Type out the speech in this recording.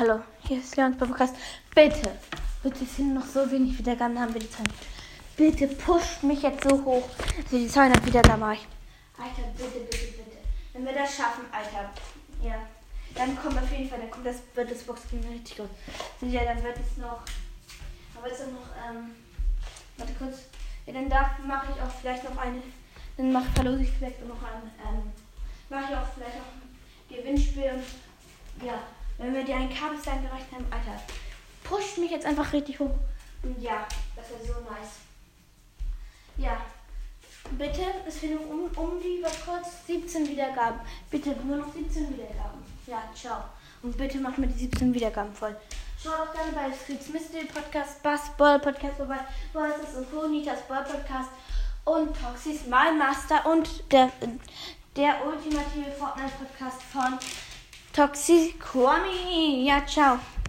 Hallo, hier ist Leons Podcast. Bitte, bitte, es sind noch so wenig Wiedergaben, haben wir die Zeit. Bitte pusht mich jetzt so hoch, dass ich die 200 Wiedergaben erreiche. Alter, bitte, bitte, bitte. Wenn wir das schaffen, Alter, ja, dann kommt auf jeden Fall, dann kommt das, wird das Boxing richtig gut. Ja, dann wird es noch, aber jetzt noch, ähm, warte kurz. Ja, dann darf, mache ich auch vielleicht noch eine, dann mache verlose ich vielleicht noch ein, ähm, mache ich auch vielleicht noch ein Gewinnspiel ja. Wenn wir dir einen Kabelstein gereicht haben, Alter, pusht mich jetzt einfach richtig hoch. Ja, das wäre so nice. Ja, bitte, es fehlen um, um die, was kurz, 17 Wiedergaben. Bitte, nur noch 17 Wiedergaben. Ja, ciao. Und bitte macht mir die 17 Wiedergaben voll. Schaut auch gerne bei Streets Mystery Podcast, Basketball Podcast vorbei, Voices und Ponitas Ball Podcast und Toxis My Master und der, der ultimative Fortnite Podcast von Toxic Kwami. Ja, ciao.